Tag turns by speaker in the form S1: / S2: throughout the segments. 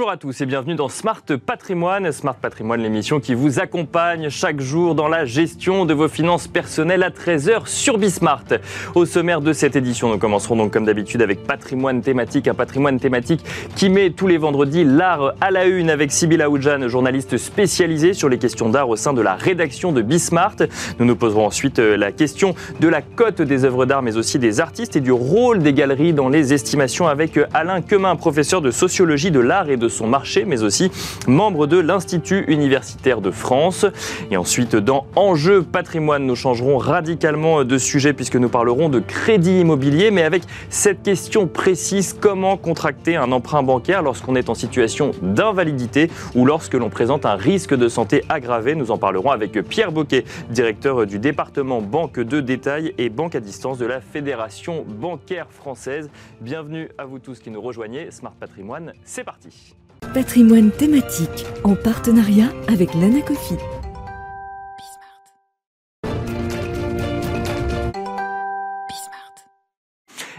S1: Bonjour à tous et bienvenue dans Smart Patrimoine. Smart Patrimoine, l'émission qui vous accompagne chaque jour dans la gestion de vos finances personnelles à 13h sur Bismart. Au sommaire de cette édition, nous commencerons donc comme d'habitude avec patrimoine thématique, un patrimoine thématique qui met tous les vendredis l'art à la une avec Sybille Aoudjan, journaliste spécialisée sur les questions d'art au sein de la rédaction de Bismart. Nous nous poserons ensuite euh, la question de la cote des œuvres d'art mais aussi des artistes et du rôle des galeries dans les estimations avec euh, Alain Quemin, professeur de sociologie de l'art et de son marché, mais aussi membre de l'Institut universitaire de France. Et ensuite, dans Enjeu patrimoine, nous changerons radicalement de sujet puisque nous parlerons de crédit immobilier, mais avec cette question précise, comment contracter un emprunt bancaire lorsqu'on est en situation d'invalidité ou lorsque l'on présente un risque de santé aggravé? Nous en parlerons avec Pierre Boquet, directeur du département banque de détail et banque à distance de la Fédération bancaire française. Bienvenue à vous tous qui nous rejoignez. Smart Patrimoine, c'est parti.
S2: Patrimoine thématique en partenariat avec l'Anacofi.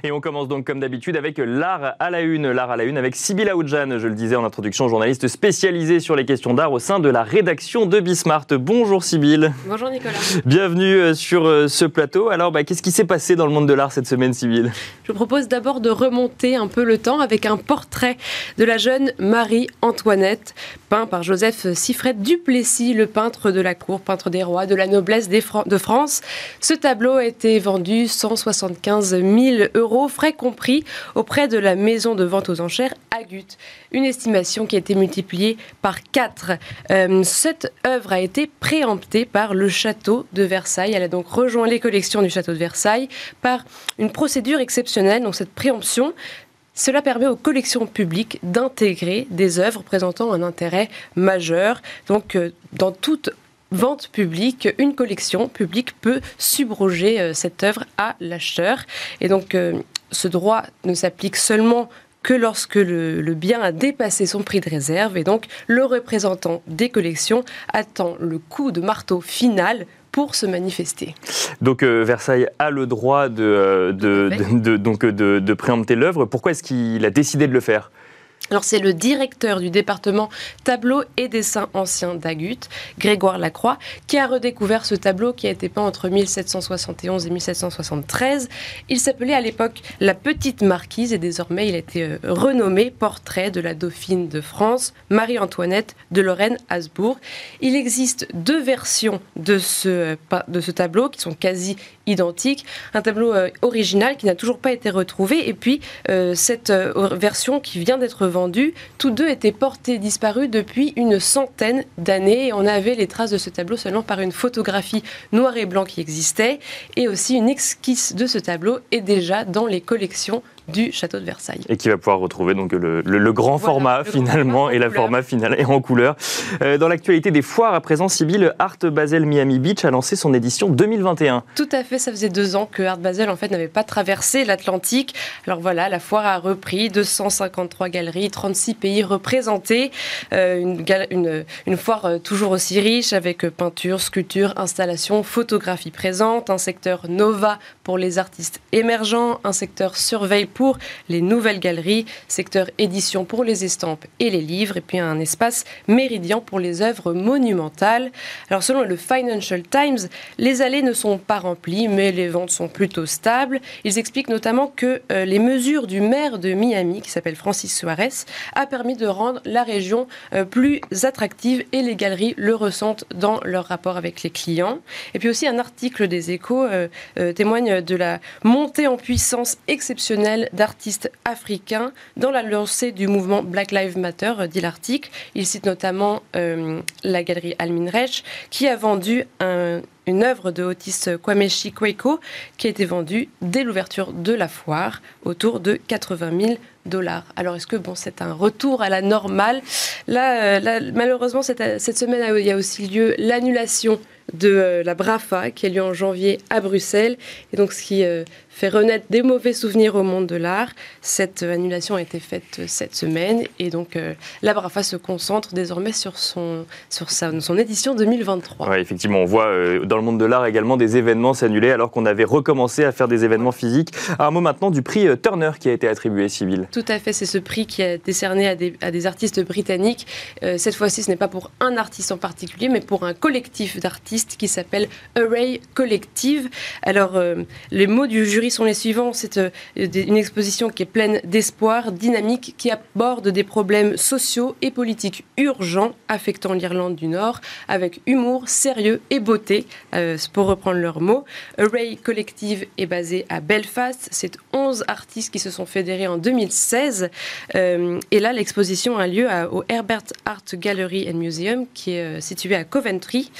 S1: Et on commence donc comme d'habitude avec l'art à la une. L'art à la une avec Sybille Aoudjan, je le disais en introduction, journaliste spécialisée sur les questions d'art au sein de la rédaction de Bismart. Bonjour Sybille.
S3: Bonjour Nicolas.
S1: Bienvenue euh, sur euh, ce plateau. Alors, bah, qu'est-ce qui s'est passé dans le monde de l'art cette semaine, Sybille?
S3: Je vous propose d'abord de remonter un peu le temps avec un portrait de la jeune Marie-Antoinette, peint par Joseph Siffred Duplessis, le peintre de la cour, peintre des rois, de la noblesse de France. Ce tableau a été vendu 175 000 euros frais compris, auprès de la maison de vente aux enchères Agut. Une estimation qui a été multipliée par 4. Euh, cette œuvre a été préemptée par le château de Versailles. Elle a donc rejoint les collections du château de Versailles par une procédure exceptionnelle. Donc cette préemption cela permet aux collections publiques d'intégrer des œuvres présentant un intérêt majeur. Donc, euh, dans toute vente publique, une collection publique peut subroger euh, cette œuvre à l'acheteur. Et donc, euh, ce droit ne s'applique seulement que lorsque le, bien a dépassé son prix de réserve et donc le représentant des collections attend le coup de marteau final pour se manifester.
S1: Donc euh, Versailles a le droit de, donc de préempter l'œuvre. Pourquoi est-ce qu'il a décidé de le faire?
S3: Alors c'est le directeur du département tableau et dessin ancien d'Agut, Grégoire Lacroix, qui a redécouvert ce tableau qui a été peint entre 1771 et 1773. Il s'appelait à l'époque La Petite Marquise et désormais il a été euh, renommé Portrait de la Dauphine de France, Marie-Antoinette de Lorraine-Habsbourg. Il existe deux versions de ce, euh, de ce tableau qui sont quasi identiques. Un tableau euh, original qui n'a toujours pas été retrouvé et puis cette version qui vient d'être vendue tous deux étaient portés disparus depuis une centaine d'années. On avait les traces de ce tableau seulement par une photographie noir et blanc qui existait et aussi une esquisse de ce tableau est déjà dans les collections du château de Versailles.
S1: Et qui va pouvoir retrouver donc le, grand format finalement et la format finale et en couleur. Euh, dans l'actualité des foires, à présent, Sibyl, Art Basel Miami Beach a lancé son édition 2021.
S3: Tout à fait, ça faisait deux ans que Art Basel en fait n'avait pas traversé l'Atlantique. Alors voilà, la foire a repris, 253 galeries, 36 pays représentés, euh, une, une, une, foire euh, toujours aussi riche avec peinture, sculpture, installation, photographie présente, un secteur Nova pour les artistes émergents, un secteur surveille pour les nouvelles galeries, secteur édition pour les estampes et les livres, et puis un espace méridien pour les œuvres monumentales. Alors selon le Financial Times, les allées ne sont pas remplies, mais les ventes sont plutôt stables. Ils expliquent notamment que euh, les mesures du maire de Miami, qui s'appelle Francis Suarez, a permis de rendre la région euh, plus attractive et les galeries le ressentent dans leur rapport avec les clients. Et puis aussi un article des échos euh, témoigne de la montée en puissance exceptionnelle d'artistes africains dans la lancée du mouvement Black Lives Matter, euh, dit l'article. Il cite notamment euh, la galerie Almin Rech, qui a vendu une œuvre de Otis Kwameshi Kweko qui a été vendue dès l'ouverture de la foire autour de 80 000 dollars. Alors est-ce que bon, c'est un retour à la normale? Là, euh, malheureusement, cette, cette, semaine, il y a aussi lieu l'annulation de la BRAFA qui a lieu en janvier à Bruxelles. Et donc, ce qui fait renaître des mauvais souvenirs au monde de l'art. Cette annulation a été faite cette semaine et donc euh, la BRAFA se concentre désormais sur son, sur sa, son édition 2023.
S1: Ouais, effectivement, on voit euh, dans le monde de l'art également des événements s'annuler alors qu'on avait recommencé à faire des événements physiques. Un mot maintenant du prix euh, Turner qui a été attribué, Sybille.
S3: Tout à fait, c'est ce prix qui a décerné à des, à des artistes britanniques. cette fois-ci, ce n'est pas pour un artiste en particulier, mais pour un collectif d'artistes qui s'appelle Array Collective. Alors, les mots du jury sont les suivants. C'est euh, une exposition qui est pleine d'espoir, dynamique, qui aborde des problèmes sociaux et politiques urgents affectant l'Irlande du Nord, avec humour, sérieux et beauté, euh, pour reprendre leurs mots. Array Collective est basé à Belfast. C'est 11 artistes qui se sont fédérés en 2016. Euh, et là, l'exposition a lieu au Herbert Art Gallery and Museum, qui est situé à Coventry,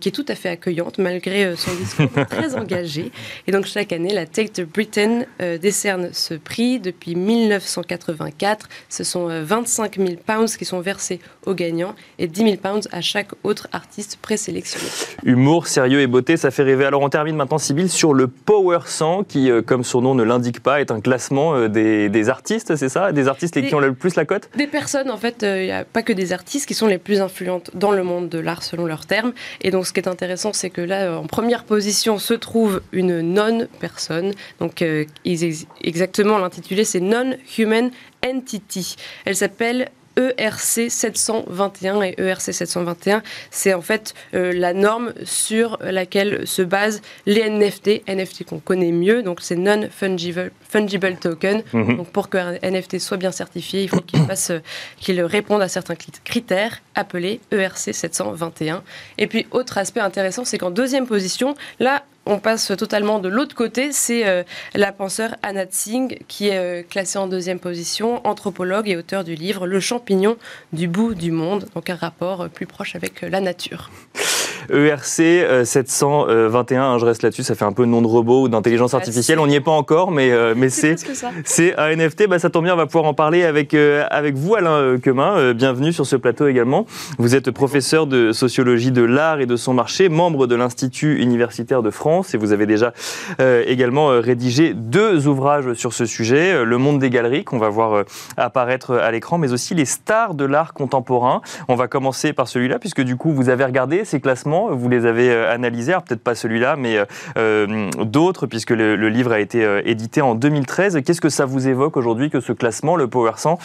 S3: qui est tout à fait accueillante malgré son discours très engagé. Et donc chaque année, la Tate Britain euh, décerne ce prix depuis 1984. Ce sont 25 euh, 000 pounds qui sont versés aux gagnants et 10 000 pounds à chaque autre artiste présélectionné.
S1: Humour, sérieux et beauté, ça fait rêver. Alors on termine maintenant, Sybille, sur le Power 100 qui, euh, comme son nom ne l'indique pas, est un classement des, artistes, c'est ça? Des artistes qui ont le plus la cote?
S3: Des personnes, en fait, il n'y a pas que des artistes qui sont les plus influentes dans le monde de l'art selon leurs termes. Et donc ce qui est intéressant, c'est que là, en première position se trouve une non-personne donc euh, exactement l'intitulé c'est Non-Human Entity. Elle s'appelle ERC 721 et ERC 721, c'est en fait euh, la norme sur laquelle se basent les NFT, NFT qu'on connaît mieux, donc c'est non-fungible fungible token. Mhm. Donc pour qu'un NFT soit bien certifié, il faut qu'il fasse, qu'il réponde à certains critères appelés ERC 721. Et puis autre aspect intéressant, c'est qu'en deuxième position, là on passe totalement de l'autre côté, c'est euh, la penseur Anna Tsing qui est euh, classée en deuxième position, anthropologue et auteur du livre Le champignon du bout du monde, donc un rapport euh, plus proche avec la nature.
S1: ERC 721, hein, je reste là-dessus, ça fait un peu nom de robot ou d'intelligence artificielle, on n'y est pas encore, mais, mais c'est c'est un NFT, bah, ça tombe bien, on va pouvoir en parler avec, avec vous Alain Quemin, bienvenue sur ce plateau également. Vous êtes professeur de sociologie de l'art et de son marché, membre de l'Institut universitaire de France et vous avez déjà euh, également euh, rédigé deux ouvrages sur ce sujet, euh, Le monde des galeries qu'on va voir apparaître à l'écran, mais aussi les stars de l'art contemporain. On va commencer par celui-là puisque du coup vous avez regardé ces classements, vous les avez analysés, peut-être pas celui-là, mais d'autres puisque le, livre a été édité en 2013. Qu'est-ce que ça vous évoque aujourd'hui que ce classement, le Power 100,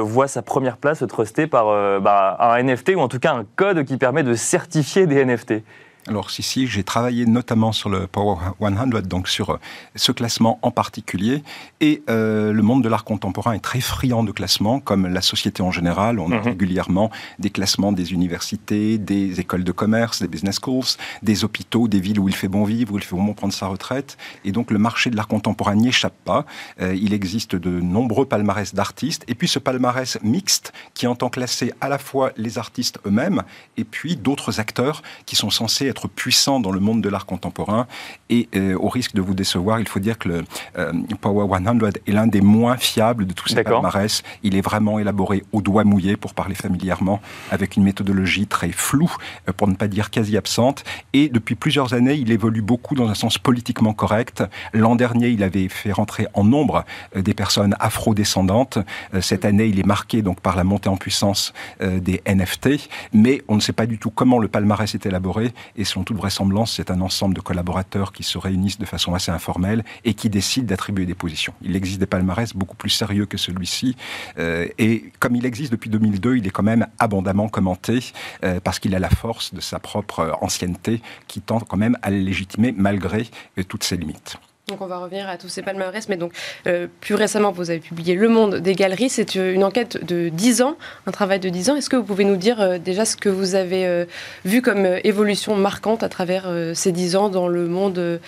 S1: voit sa première place trustée par bah, un NFT ou en tout cas un code qui permet de certifier des NFT
S4: alors, si, si, j'ai travaillé notamment sur le Power 100, donc sur euh, ce classement en particulier. Et euh, le monde de l'art contemporain est très friand de classements, comme la société en général. On a mhm. régulièrement des classements des universités, des écoles de commerce, des business schools, des hôpitaux, des villes où il fait bon vivre, où il fait bon prendre sa retraite. Et donc, le marché de l'art contemporain n'y échappe pas. Euh, il existe de nombreux palmarès d'artistes. Et puis, ce palmarès mixte qui entend classer à la fois les artistes eux-mêmes et puis d'autres acteurs qui sont censés être puissant dans le monde de l'art contemporain. Et euh, au risque de vous décevoir, il faut dire que le euh, Power 100 est l'un des moins fiables de tous ces palmarès. Il est vraiment élaboré au doigt mouillé, pour parler familièrement, avec une méthodologie très floue, euh, pour ne pas dire quasi absente. Et depuis plusieurs années, il évolue beaucoup dans un sens politiquement correct. L'an dernier, il avait fait rentrer en nombre des personnes afro-descendantes. Cette année, il est marqué donc par la montée en puissance des NFT, mais on ne sait pas du tout comment le palmarès est élaboré et selon toute vraisemblance, c'est un ensemble de collaborateurs qui se réunissent de façon assez informelle et qui décident d'attribuer des positions. Il existe des palmarès beaucoup plus sérieux que celui-ci, euh, et comme il existe depuis 2002, il est quand même abondamment commenté euh, parce qu'il a la force de sa propre ancienneté qui tend quand même à le légitimer malgré euh, toutes ses limites.
S3: Donc on va revenir à tous ces palmarès, mais donc euh, plus récemment vous avez publié Le Monde des Galeries, c'est euh, une enquête de 10 ans, un travail de 10 ans. Est-ce que vous pouvez nous dire euh, déjà ce que vous avez vu comme évolution marquante à travers ces 10 ans dans le monde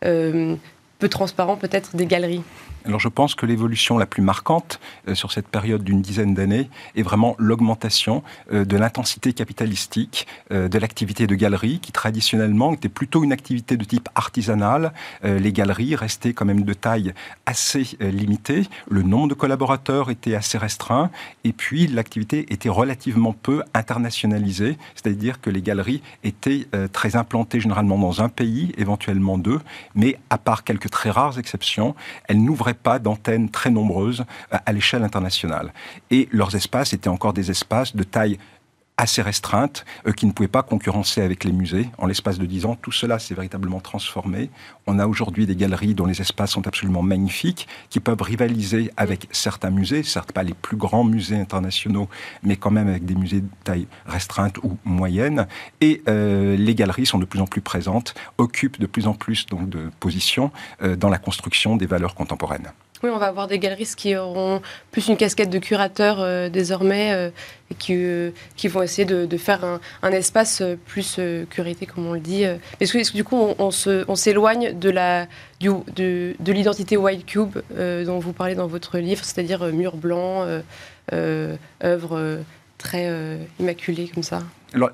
S3: peu transparent peut-être des galeries?
S4: Alors je pense que l'évolution la plus marquante euh, sur cette période d'une dizaine d'années est vraiment l'augmentation euh, de l'intensité capitalistique euh, de l'activité de galerie qui traditionnellement était plutôt une activité de type artisanal. les galeries restaient quand même de taille assez limitée, le nombre de collaborateurs était assez restreint. Et puis l'activité était relativement peu internationalisée, c'est-à-dire que les galeries étaient très implantées généralement dans un pays, éventuellement deux, mais à part quelques très rares exceptions, elles n'ouvraient pas d'antennes très nombreuses euh, à l'échelle internationale. Et leurs espaces étaient encore des espaces de taille assez restreinte, euh, qui ne pouvaient pas concurrencer avec les musées. En l'espace de dix ans, tout cela s'est véritablement transformé. On a aujourd'hui des galeries dont les espaces sont absolument magnifiques, qui peuvent rivaliser avec certains musées, certes pas les plus grands musées internationaux, mais quand même avec des musées de taille restreinte ou moyenne. Et euh, les galeries sont de plus en plus présentes, occupent de plus en plus donc, de positions euh, dans la construction des valeurs contemporaines.
S3: Oui, on va avoir des galeristes qui auront plus une casquette de curateur euh, désormais euh, et qui, euh, qui vont essayer de, faire un, espace plus curité, comme on le dit. Est-ce que, du coup, on, s'éloigne de de, de l'identité White Cube dont vous parlez dans votre livre, c'est-à-dire mur blanc, œuvre très immaculée comme ça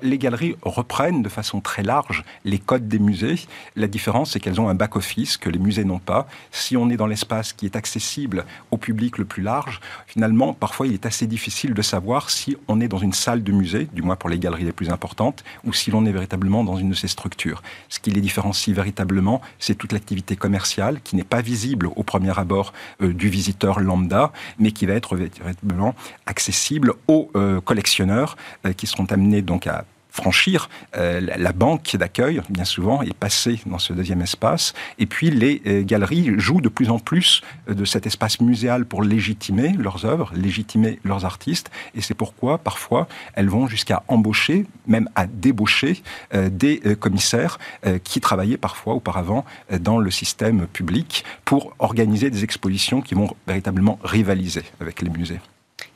S4: les galeries reprennent de façon très large les codes des musées. La différence, c'est qu'elles ont un back-office que les musées n'ont pas. Si on est dans l'espace qui est accessible au public le plus large, finalement, parfois, il est assez difficile de savoir si on est dans une salle de musée, du moins pour les galeries les plus importantes, ou si l'on est véritablement dans une de ces structures. Ce qui les différencie véritablement, c'est toute l'activité commerciale qui n'est pas visible au premier abord euh, du visiteur lambda, mais qui va être véritablement accessible aux euh, collectionneurs euh, qui seront amenés donc à franchir euh, la banque d'accueil, bien souvent, est passée dans ce deuxième espace. Et puis les euh, galeries jouent de plus en plus euh, de cet espace muséal pour légitimer leurs œuvres, légitimer leurs artistes. Et c'est pourquoi, parfois, elles vont jusqu'à embaucher, même à débaucher des commissaires qui travaillaient parfois auparavant dans le système public pour organiser des expositions qui vont véritablement rivaliser avec les musées.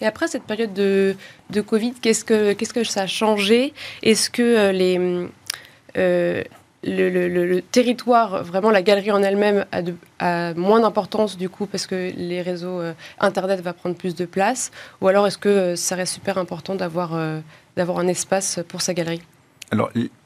S3: Et après cette période de, de Covid, qu'est-ce que, qu'est-ce que ça a changé? Est-ce que euh, les, euh, le, territoire, vraiment la galerie en elle-même, a, moins d'importance du coup parce que les réseaux euh, Internet va prendre plus de place? Ou alors est-ce que ça reste super important d'avoir, d'avoir un espace pour sa galerie?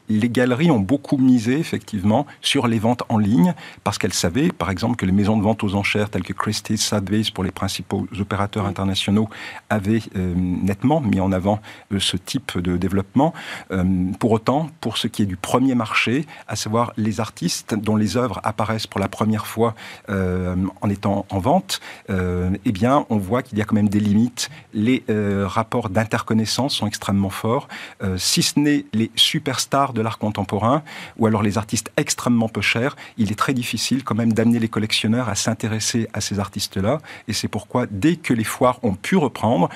S4: Les galeries ont beaucoup misé effectivement sur les ventes en ligne parce qu'elles savaient, par exemple, que les maisons de vente aux enchères telles que Christie's, Sotheby's pour les principaux opérateurs internationaux avaient euh, nettement mis en avant euh, ce type de développement. Euh, pour autant, pour ce qui est du premier marché, à savoir les artistes dont les œuvres apparaissent pour la première fois en étant en vente, eh bien, on voit qu'il y a quand même des limites. Les rapports d'interconnaissance sont extrêmement forts. si ce n'est les superstars de l'art contemporain, ou alors les artistes extrêmement peu chers, il est très difficile quand même d'amener les collectionneurs à s'intéresser à ces artistes-là. Et c'est pourquoi, dès que les foires ont pu reprendre,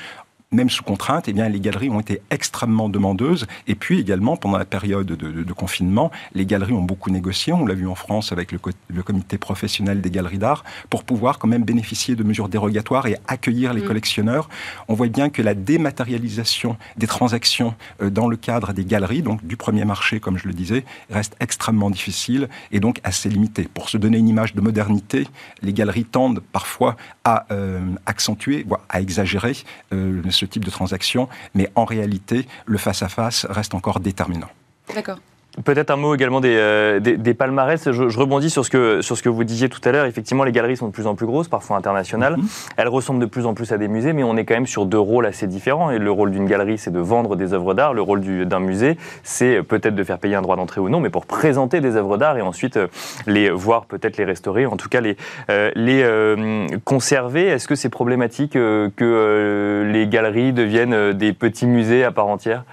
S4: même sous contrainte, eh bien, les galeries ont été extrêmement demandeuses. Et puis également, pendant la période de, confinement, les galeries ont beaucoup négocié. On l'a vu en France avec le, le, comité professionnel des galeries d'art pour pouvoir quand même bénéficier de mesures dérogatoires et accueillir les mm. collectionneurs. On voit bien que la dématérialisation des transactions euh, dans le cadre des galeries, donc du premier marché, comme je le disais, reste extrêmement difficile et donc assez limitée. Pour se donner une image de modernité, les galeries tendent parfois à euh, accentuer, voire à exagérer euh, ce type de transaction, mais en réalité, le face-à-face reste encore déterminant.
S3: D'accord.
S1: Peut-être un mot également des, euh, des, palmarès. Je, rebondis sur ce, que, sur ce que vous disiez tout à l'heure. Effectivement, les galeries sont de plus en plus grosses, parfois internationales. Mhm. Elles ressemblent de plus en plus à des musées, mais on est quand même sur deux rôles assez différents. Et le rôle d'une galerie, c'est de vendre des œuvres d'art. Le rôle d'un musée, c'est peut-être de faire payer un droit d'entrée ou non, mais pour présenter des œuvres d'art et ensuite euh, les voir, peut-être les restaurer, en tout cas les, euh, les conserver. Est-ce que c'est problématique que les galeries deviennent des petits musées à part entière?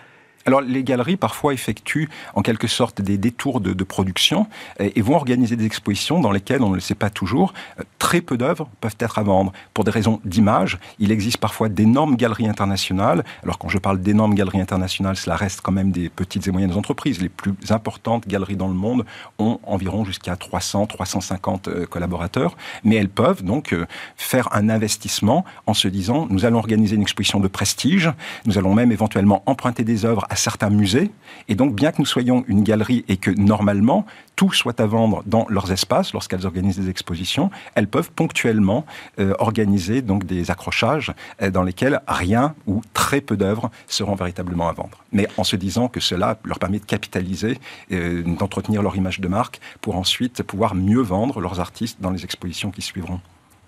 S4: Alors les galeries parfois effectuent en quelque sorte des détours de, production et, vont organiser des expositions dans lesquelles, on ne le sait pas toujours, euh, très peu d'œuvres peuvent être à vendre. Pour des raisons d'image, il existe parfois d'énormes galeries internationales. Alors quand je parle d'énormes galeries internationales, cela reste quand même des petites et moyennes entreprises. Les plus importantes galeries dans le monde ont environ jusqu'à 300, 350 euh, collaborateurs, mais elles peuvent donc euh, faire un investissement en se disant nous allons organiser une exposition de prestige, nous allons même éventuellement emprunter des œuvres certains musées. Et donc, bien que nous soyons une galerie et que normalement tout soit à vendre dans leurs espaces lorsqu'elles organisent des expositions, elles peuvent ponctuellement euh, organiser donc des accrochages euh, dans lesquels rien ou très peu d'œuvres seront véritablement à vendre. Mais en se disant que cela leur permet de capitaliser, euh, d'entretenir leur image de marque pour ensuite pouvoir mieux vendre leurs artistes dans les expositions qui suivront.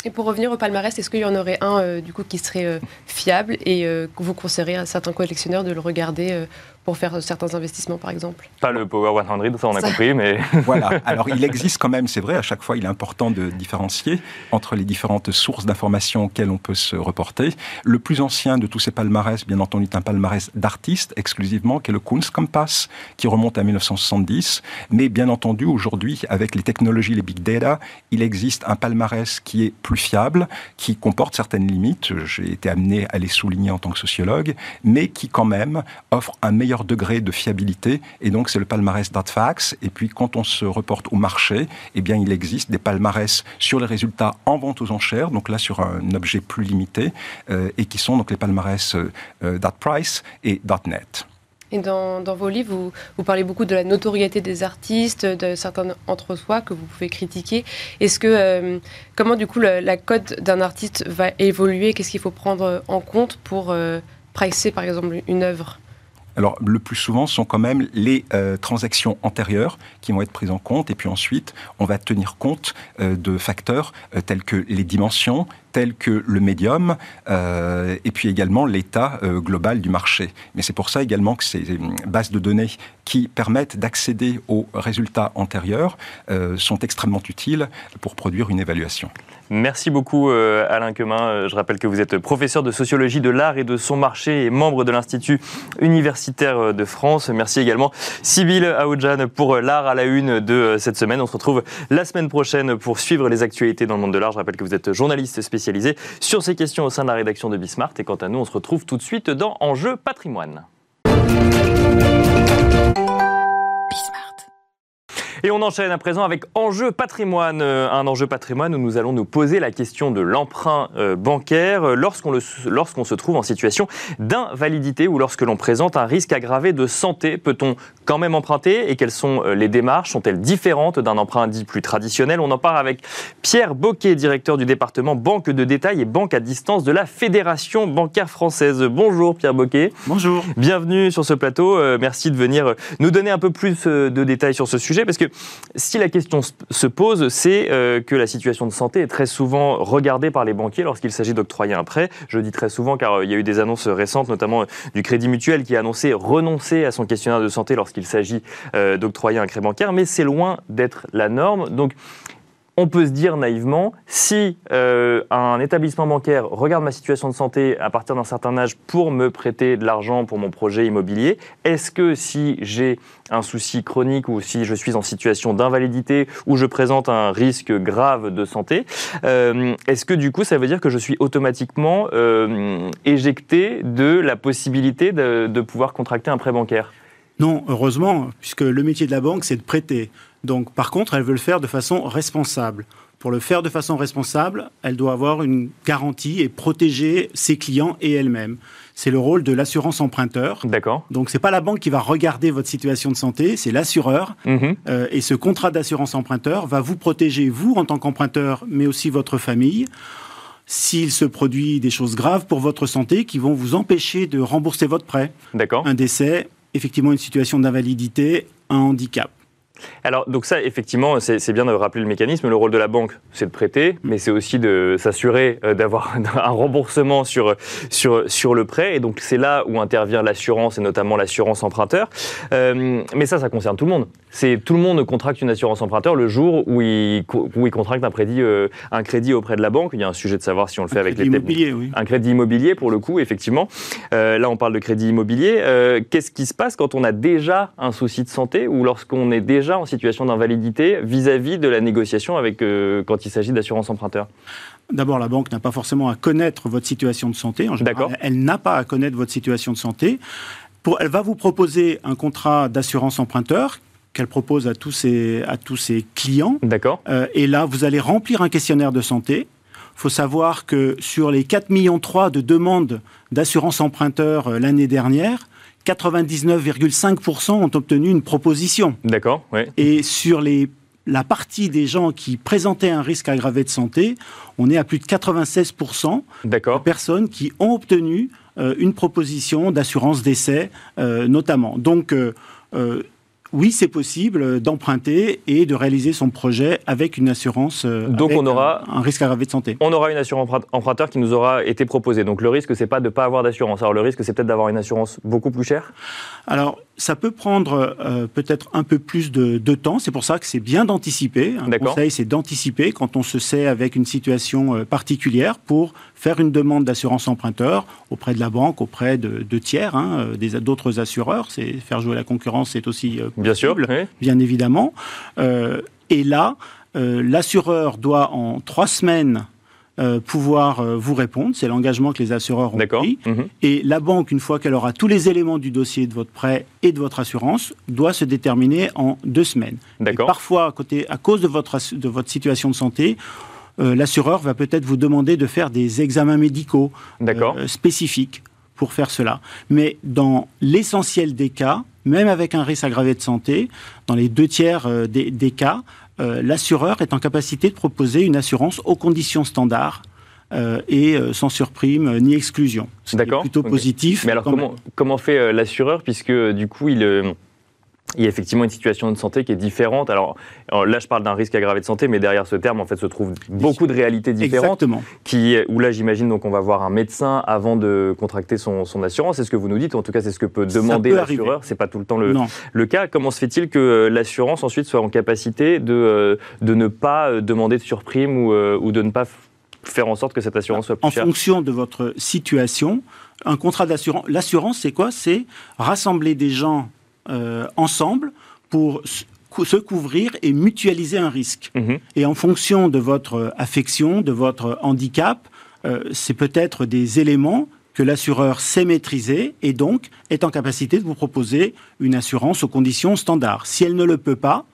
S3: Et pour revenir au palmarès, est-ce qu'il y en aurait un du coup qui serait fiable et que vous conseilleriez à certains collectionneurs de le regarder pour faire certains investissements, par exemple
S1: Pas le Power 100, ça on a compris, mais...
S4: voilà, alors il existe quand même, c'est vrai, à chaque fois il est important de différencier entre les différentes sources d'informations auxquelles on peut se reporter. Le plus ancien de tous ces palmarès, bien entendu, est un palmarès d'artistes exclusivement, qui est le Kunstkompass, qui remonte à 1970. Mais bien entendu, aujourd'hui, avec les technologies, les big data, il existe un palmarès qui est plus fiable, qui comporte certaines limites, j'ai été amené à les souligner en tant que sociologue, mais qui quand même offre un meilleur degré de fiabilité. Et donc, c'est le palmarès d'Artfax. Et puis, quand on se reporte au marché, eh bien, il existe des palmarès sur les résultats en vente aux enchères, donc là, sur un objet plus limité, euh, et qui sont donc les palmarès euh, euh et d'Artnet.
S3: Et dans, vos livres, vous, parlez beaucoup de la notoriété des artistes, de certains entre-soi que vous pouvez critiquer. Est-ce que euh, comment du coup la, cote d'un artiste va évoluer? Qu'est-ce qu'il faut prendre en compte pour pricer par exemple une œuvre?
S4: Alors, le plus souvent, sont quand même les euh, transactions antérieures qui vont être prises en compte. Et puis ensuite, on va tenir compte euh, de facteurs euh, tels que les dimensions, tels que le médium, et puis également l'état global du marché. Mais c'est pour ça également que ces bases de données qui permettent d'accéder aux résultats antérieurs sont extrêmement utiles pour produire une évaluation.
S1: Merci beaucoup euh, Alain Quemin. Euh, je rappelle que vous êtes professeur de sociologie de l'art et de son marché et membre de l'Institut universitaire euh, de France. Merci également Sybille Aoudjan pour l'art à la une de cette semaine. On se retrouve la semaine prochaine pour suivre les actualités dans le monde de l'art. Je rappelle que vous êtes journaliste sur ces questions au sein de la rédaction de Bismart. Et quant à nous, on se retrouve tout de suite dans Enjeu patrimoine. Et on enchaîne à présent avec Enjeu patrimoine. Euh, un enjeu patrimoine où nous allons nous poser la question de l'emprunt euh, bancaire euh, lorsqu'on se trouve en situation d'invalidité ou lorsque l'on présente un risque aggravé de santé. Peut-on quand même emprunter et quelles sont les démarches? Sont-elles différentes d'un emprunt dit plus traditionnel? On en parle avec Pierre Boquet, directeur du département banque de détail et banque à distance de la Fédération bancaire française. Bonjour Pierre Boquet.
S5: Bonjour.
S1: Bienvenue sur ce plateau. Merci de venir nous donner un peu plus de détails sur ce sujet parce que si la question se pose, c'est euh, que la situation de santé est très souvent regardée par les banquiers lorsqu'il s'agit d'octroyer un prêt. Je dis très souvent car euh, il y a eu des annonces récentes, notamment euh, du Crédit Mutuel qui a annoncé renoncer à son questionnaire de santé lorsqu'il s'agit d'octroyer un crédit bancaire, mais c'est loin d'être la norme. On peut se dire naïvement, si euh, un établissement bancaire regarde ma situation de santé à partir d'un certain âge pour me prêter de l'argent pour mon projet immobilier, est-ce que si j'ai un souci chronique ou si je suis en situation d'invalidité ou je présente un risque grave de santé, euh, est-ce que du coup ça veut dire que je suis automatiquement euh, éjecté de la possibilité de, de pouvoir contracter un prêt bancaire?
S5: Non, heureusement, puisque le métier de la banque, c'est de prêter. Donc, par contre, elle veut le faire de façon responsable. Pour le faire de façon responsable, elle doit avoir une garantie et protéger ses clients et elle-même. C'est le rôle de l'assurance emprunteur.
S1: D'accord.
S5: Donc, c'est pas la banque qui va regarder votre situation de santé, c'est l'assureur. Mhm. Euh, et ce contrat d'assurance emprunteur va vous protéger, vous, en tant qu'emprunteur, mais aussi votre famille s'il se produit des choses graves pour votre santé qui vont vous empêcher de rembourser votre prêt.
S1: D'accord.
S5: Un décès, effectivement une situation d'invalidité, un handicap.
S1: Alors, donc ça, effectivement, c'est bien de rappeler le mécanisme. Le rôle de la banque, c'est de prêter, mais c'est aussi de s'assurer euh, d'avoir un remboursement sur, sur, sur le prêt. Et donc, c'est là où intervient l'assurance, et notamment l'assurance emprunteur. Euh, mais ça, ça concerne tout le monde. C'est Tout le monde contracte une assurance emprunteur le jour où il, où il contracte un crédit, euh, un crédit auprès de la banque. Il y a un sujet de savoir si on le fait avec
S5: les... Immobilier, oui.
S1: Un crédit immobilier, pour le coup, effectivement. là, on parle de crédit immobilier. Qu'est-ce qui se passe quand on a déjà un souci de santé ou lorsqu'on est déjà en situation d'invalidité vis-à-vis de la négociation avec, euh, quand il s'agit d'assurance emprunteur
S5: D'abord, la banque n'a pas forcément à connaître votre situation de santé. En général, elle n'a pas à connaître votre situation de santé. Pour, elle va vous proposer un contrat d'assurance emprunteur qu'elle propose à tous ses, à tous ses clients.
S1: D'accord.
S5: Euh, et là, vous allez remplir un questionnaire de santé. Il faut savoir que sur les 4,3 millions de demandes d'assurance emprunteur euh, l'année dernière, 99,5% ont obtenu une proposition.
S1: D'accord, oui.
S5: Et sur les, la partie des gens qui présentaient un risque aggravé de santé, on est à plus de 96% de personnes qui ont obtenu euh, une proposition d'assurance d'essai, euh, notamment. Donc, euh, oui, c'est possible d'emprunter et de réaliser son projet avec une assurance.
S1: Euh, Donc on aura
S5: un, risque aggravé de santé.
S1: On aura une assurance emprunteur qui nous aura été proposée. Donc le risque, c'est pas de ne pas avoir d'assurance. Alors le risque, c'est peut-être d'avoir une assurance beaucoup plus chère?
S5: Alors ça peut prendre euh, peut-être un peu plus de, temps. C'est pour ça que c'est bien d'anticiper. Un conseil, c'est d'anticiper quand on se sait avec une situation euh, particulière pour faire une demande d'assurance emprunteur auprès de la banque, auprès de, tiers, hein, d'autres assureurs. C'est faire jouer la concurrence, c'est aussi
S1: Bien sûr,
S5: bien évidemment. Euh, et là, euh, l'assureur doit en trois semaines euh, pouvoir vous répondre. C'est l'engagement que les assureurs ont pris. Mhm. Et la banque, une fois qu'elle aura tous les éléments du dossier de votre prêt et de votre assurance, doit se déterminer en deux semaines. parfois, à, côté, à cause de votre, de votre situation de santé, l'assureur va peut-être vous demander de faire des examens médicaux spécifiques pour faire cela. Mais dans l'essentiel des cas, même avec un risque aggravé de santé, dans les deux tiers euh, des, cas, euh, l'assureur est en capacité de proposer une assurance aux conditions standards. Euh, et sans surprime ni exclusion.
S1: C'est plutôt
S5: positif.
S1: Mais alors comment, comment, fait l'assureur puisque du coup il il y a effectivement une situation de santé qui est différente. Alors, là, je parle d'un risque aggravé de santé, mais derrière ce terme, en fait, se trouvent beaucoup de réalités différentes.
S5: Exactement.
S1: Qui, où là, j'imagine, donc, on va voir un médecin avant de contracter son, assurance. C'est ce que vous nous dites. En tout cas, c'est ce que peut demander l'assureur. C'est pas tout le temps le, le cas. Comment se fait-il que euh, l'assurance ensuite soit en capacité de, euh, de ne pas euh, demander de surprime ou, ou de ne pas faire en sorte que cette assurance soit plus
S5: en chère? En fonction de votre situation, un contrat d'assurance, l'assurance, c'est quoi? C'est rassembler des gens euh, ensemble pour se couvrir et mutualiser un risque. Mhm. Et en fonction de votre affection, de votre handicap, euh, c'est peut-être des éléments que l'assureur sait maîtriser et donc est en capacité de vous proposer une assurance aux conditions standards. Si elle ne le peut pas,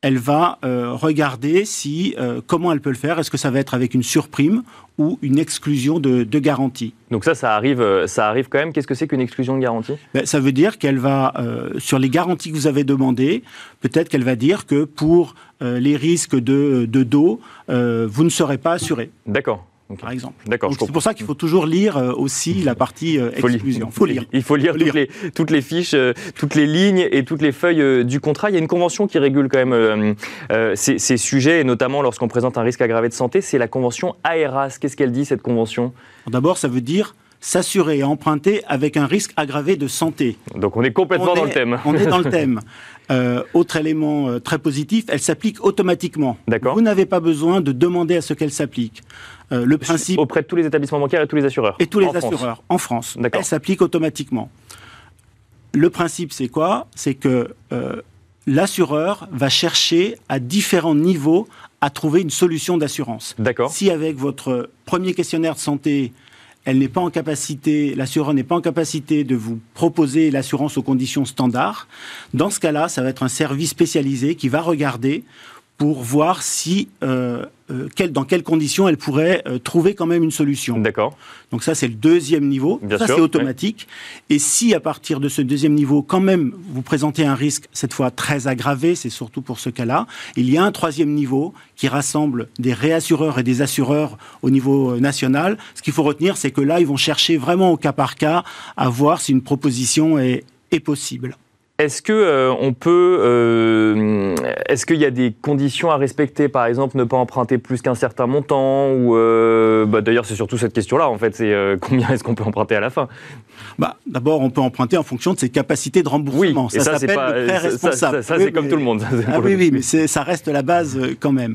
S5: elle va euh, regarder si euh, comment elle peut le faire. Est-ce que ça va être avec une surprime ou une exclusion de, garantie?
S1: Donc ça, ça arrive, euh, ça arrive quand même. Qu'est-ce que c'est qu'une exclusion de garantie?
S5: Ben, Ça veut dire qu'elle va sur les garanties que vous avez demandées. Peut-être qu'elle va dire que pour les risques de, de dos, vous ne serez pas assuré.
S1: D'accord
S5: par exemple.
S1: D'accord.
S5: C'est pour ça qu'il faut toujours lire euh, aussi la partie euh, exclusion.
S1: Il faut lire. Il faut lire, Toutes, les, toutes, les, fiches, euh, toutes les lignes et toutes les feuilles du contrat. Il y a une convention qui régule quand même ces, ces, sujets, et notamment lorsqu'on présente un risque aggravé de santé, c'est la convention AERAS. Qu'est-ce qu'elle dit, cette convention?
S5: D'abord, ça veut dire s'assurer et emprunter avec un risque aggravé de santé.
S1: Donc on est complètement dans le thème.
S5: On est dans le thème. Euh, autre élément euh, très positif, elle s'applique automatiquement.
S1: D'accord.
S5: Vous n'avez pas besoin de demander à ce qu'elle s'applique.
S1: Euh, le principe auprès de tous les établissements bancaires et tous les assureurs.
S5: Et tous les assureurs en France. Elle s'applique automatiquement. Le principe, c'est quoi? C'est que l'assureur va chercher à différents niveaux à trouver une solution d'assurance.
S1: D'accord.
S5: Si avec votre premier questionnaire de santé, elle n'est pas en capacité, l'assureur n'est pas en capacité de vous proposer l'assurance aux conditions standards. Dans ce cas-là, ça va être un service spécialisé qui va regarder pour voir si euh, euh, dans quelles conditions elle pourrait euh, trouver quand même une solution.
S1: D'accord.
S5: Donc ça, c'est le deuxième niveau. ça, c'est automatique. Et si à partir de ce deuxième niveau, quand même, vous présentez un risque, cette fois très aggravé, c'est surtout pour ce cas-là, il y a un troisième niveau qui rassemble des réassureurs et des assureurs au niveau euh, national. Ce qu'il faut retenir, c'est que là, ils vont chercher vraiment au cas par cas à voir si une proposition est, est possible.
S1: Est-ce que euh, on peut, euh, est-ce qu'il y a des conditions à respecter, par exemple, ne pas emprunter plus qu'un certain montant, ou euh, bah, d'ailleurs c'est surtout cette question-là en fait, c'est combien est-ce qu'on peut emprunter à la fin?
S5: Bah d'abord on peut emprunter en fonction de ses capacités de remboursement.
S1: Oui, ça, ça s'appelle le prêt responsable. Ça, c'est comme tout le monde.
S5: Ah, oui, oui, mais ça reste la base quand même.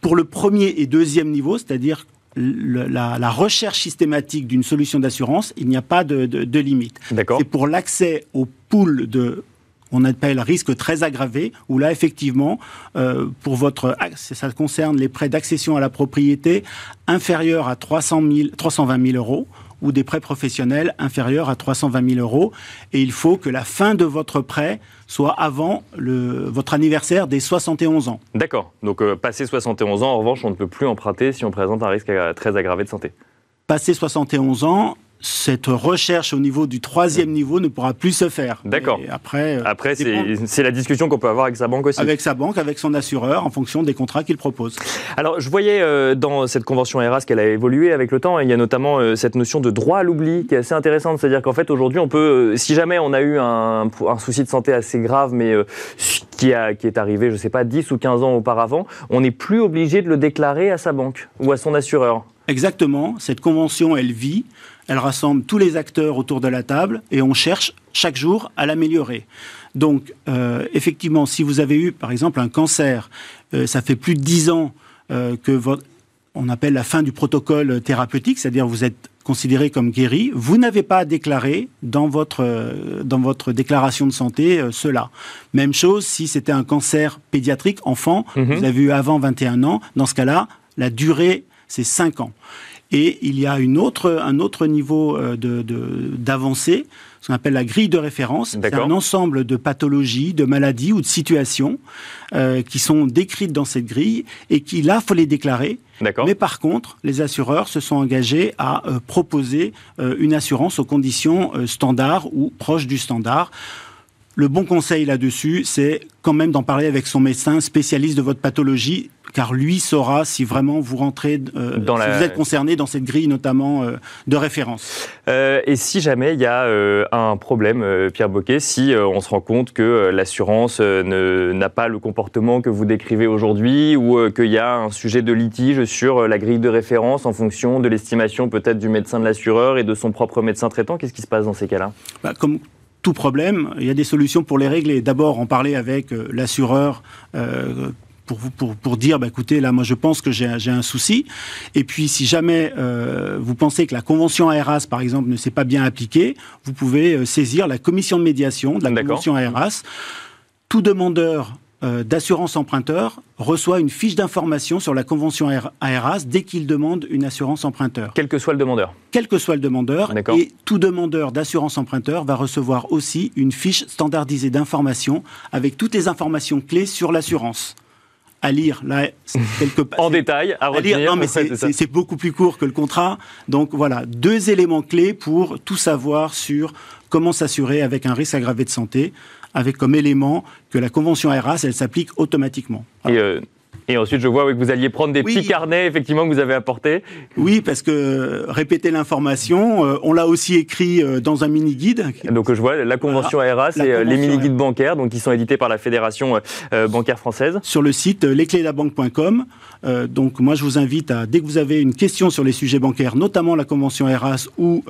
S5: pour le premier et deuxième niveau, c'est-à-dire la, recherche systématique d'une solution d'assurance, il n'y a pas de, de, de limite. C'est pour l'accès au pool de on appelle risque très aggravé, où là, effectivement, euh, pour votre, ça concerne les prêts d'accession à la propriété inférieurs à 300 320 000 euros ou des prêts professionnels inférieurs à 320 000 euros. Et il faut que la fin de votre prêt soit avant le, votre anniversaire des 71 ans.
S1: D'accord. Donc, euh, passé 71 ans, en revanche, on ne peut plus emprunter si on présente un risque très aggravé de santé.
S5: Passé 71 ans, cette recherche au niveau du troisième niveau ne pourra plus se faire.
S1: D'accord.
S5: Après,
S1: euh, après c'est la discussion qu'on peut avoir avec sa banque aussi.
S5: Avec sa banque, avec son assureur, en fonction des contrats qu'il propose.
S1: Alors, je voyais euh, dans cette convention ERAS qu'elle a évolué avec le temps. Et il y a notamment euh, cette notion de droit à l'oubli qui est assez intéressante. C'est-à-dire qu'en fait, aujourd'hui, on peut, si jamais on a eu un, un, souci de santé assez grave, mais qui, a, qui est arrivé, je ne sais pas, 10 ou 15 ans auparavant, on n'est plus obligé de le déclarer à sa banque ou à son assureur.
S5: Exactement. Cette convention, elle vit. Elle rassemble tous les acteurs autour de la table et on cherche chaque jour à l'améliorer. Donc, euh, effectivement, si vous avez eu, par exemple, un cancer, euh, ça fait plus de dix ans euh, que votre, on appelle la fin du protocole thérapeutique, c'est-à-dire vous êtes considéré comme guéri, vous n'avez pas à déclarer dans votre, dans votre déclaration de santé cela. Même chose si c'était un cancer pédiatrique, enfant, mhm. vous avez eu avant 21 ans, dans ce cas-là, la durée, c'est 5 ans. Et il y a une autre, un autre niveau euh, d'avancée, de, ce qu'on appelle la grille de référence. C'est un ensemble de pathologies, de maladies ou de situations euh, qui sont décrites dans cette grille et qui, là, faut les déclarer. Mais par contre, les assureurs se sont engagés à euh, proposer une assurance aux conditions standards ou proches du standard. Le bon conseil là-dessus, c'est quand même d'en parler avec son médecin spécialiste de votre pathologie car lui saura si vraiment vous rentrez, euh, si vous êtes concerné dans cette grille notamment euh, de référence.
S1: Euh, et si jamais il y a un problème, Pierre Boquet, si on se rend compte que l'assurance n'a pas le comportement que vous décrivez aujourd'hui ou qu'il y a un sujet de litige sur la grille de référence en fonction de l'estimation peut-être du médecin de l'assureur et de son propre médecin traitant, qu'est-ce qui se passe dans ces cas-là?
S5: Bah, Comme tout problème, il y a des solutions pour les régler. D'abord, en parler avec l'assureur pour, pour, dire, bah, écoutez, là, moi, je pense que j'ai un souci. Et puis, si jamais euh, vous pensez que la convention ARAS, par exemple, ne s'est pas bien appliquée, vous pouvez euh, saisir la commission de médiation de la convention ARAS. Tout demandeur euh, d'assurance emprunteur reçoit une fiche d'information sur la convention ARAS dès qu'il demande une assurance emprunteur.
S1: Quel que soit le demandeur.
S5: Quel que soit le demandeur. Et tout demandeur d'assurance emprunteur va recevoir aussi une fiche standardisée d'information avec toutes les informations clés sur l'assurance à lire. Là,
S1: en détail, à, retenir.
S5: Non, mais c'est beaucoup plus court que le contrat. Donc voilà, deux éléments clés pour tout savoir sur comment s'assurer avec un risque aggravé de santé, avec comme élément que la convention ARAS, elle s'applique automatiquement.
S1: Euh, et ensuite, je vois que vous alliez prendre des petits carnets, effectivement, que vous avez apportés.
S5: Oui, parce que répéter l'information, euh, on l'a aussi écrit euh, dans un mini-guide.
S1: Donc, je vois la convention ARA, c'est euh, les mini-guides bancaires, donc qui sont édités par la Fédération bancaire française.
S5: Sur le site lesclésdabanque.com. donc, moi, je vous invite à, dès que vous avez une question sur les sujets bancaires, notamment la convention ERAS ou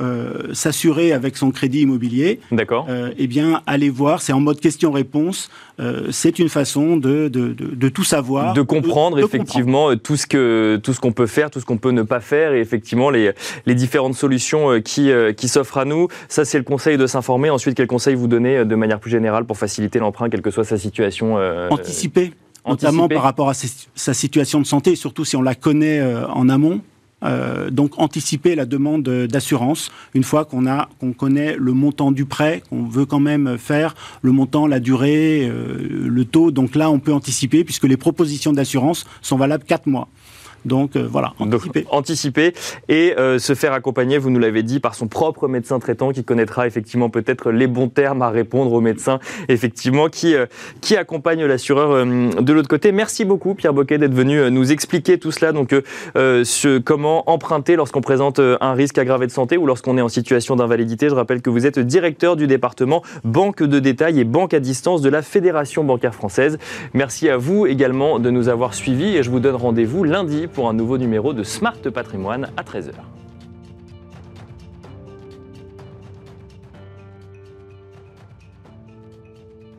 S5: s'assurer avec son crédit immobilier,
S1: D'accord.
S5: eh bien, allez voir, c'est en mode question-réponse. c'est une façon de, de, de, tout savoir.
S1: De comprendre effectivement tout ce que tout ce qu'on peut faire, tout ce qu'on peut ne pas faire et effectivement les, les différentes solutions euh, qui, euh, qui s'offrent à nous. Ça, c'est le conseil de s'informer. Ensuite, quel conseil vous donnez euh, de manière plus générale pour faciliter l'emprunt, quelle que soit sa situation
S5: Anticiper notamment par rapport à sa situation de santé, surtout si on la connaît en amont. Euh, donc anticiper la demande d'assurance une fois qu'on a qu'on connaît le montant du prêt qu'on veut quand même faire, le montant, la durée, euh, le taux. Donc là, on peut anticiper puisque les propositions d'assurance sont valables 4 mois. Donc euh, voilà,
S1: anticiper. anticiper et euh, se faire accompagner, vous nous l'avez dit, par son propre médecin traitant qui connaîtra effectivement peut-être les bons termes à répondre au médecin, effectivement, qui, euh, qui accompagne l'assureur de l'autre côté. Merci beaucoup Pierre Boquet d'être venu nous expliquer tout cela, donc ce, comment emprunter lorsqu'on présente un risque aggravé de santé ou lorsqu'on est en situation d'invalidité. Je rappelle que vous êtes directeur du département banque de détail et banque à distance de la Fédération bancaire française. Merci à vous également de nous avoir suivis et je vous donne rendez-vous lundi pour un nouveau numéro de Smart Patrimoine à 13h.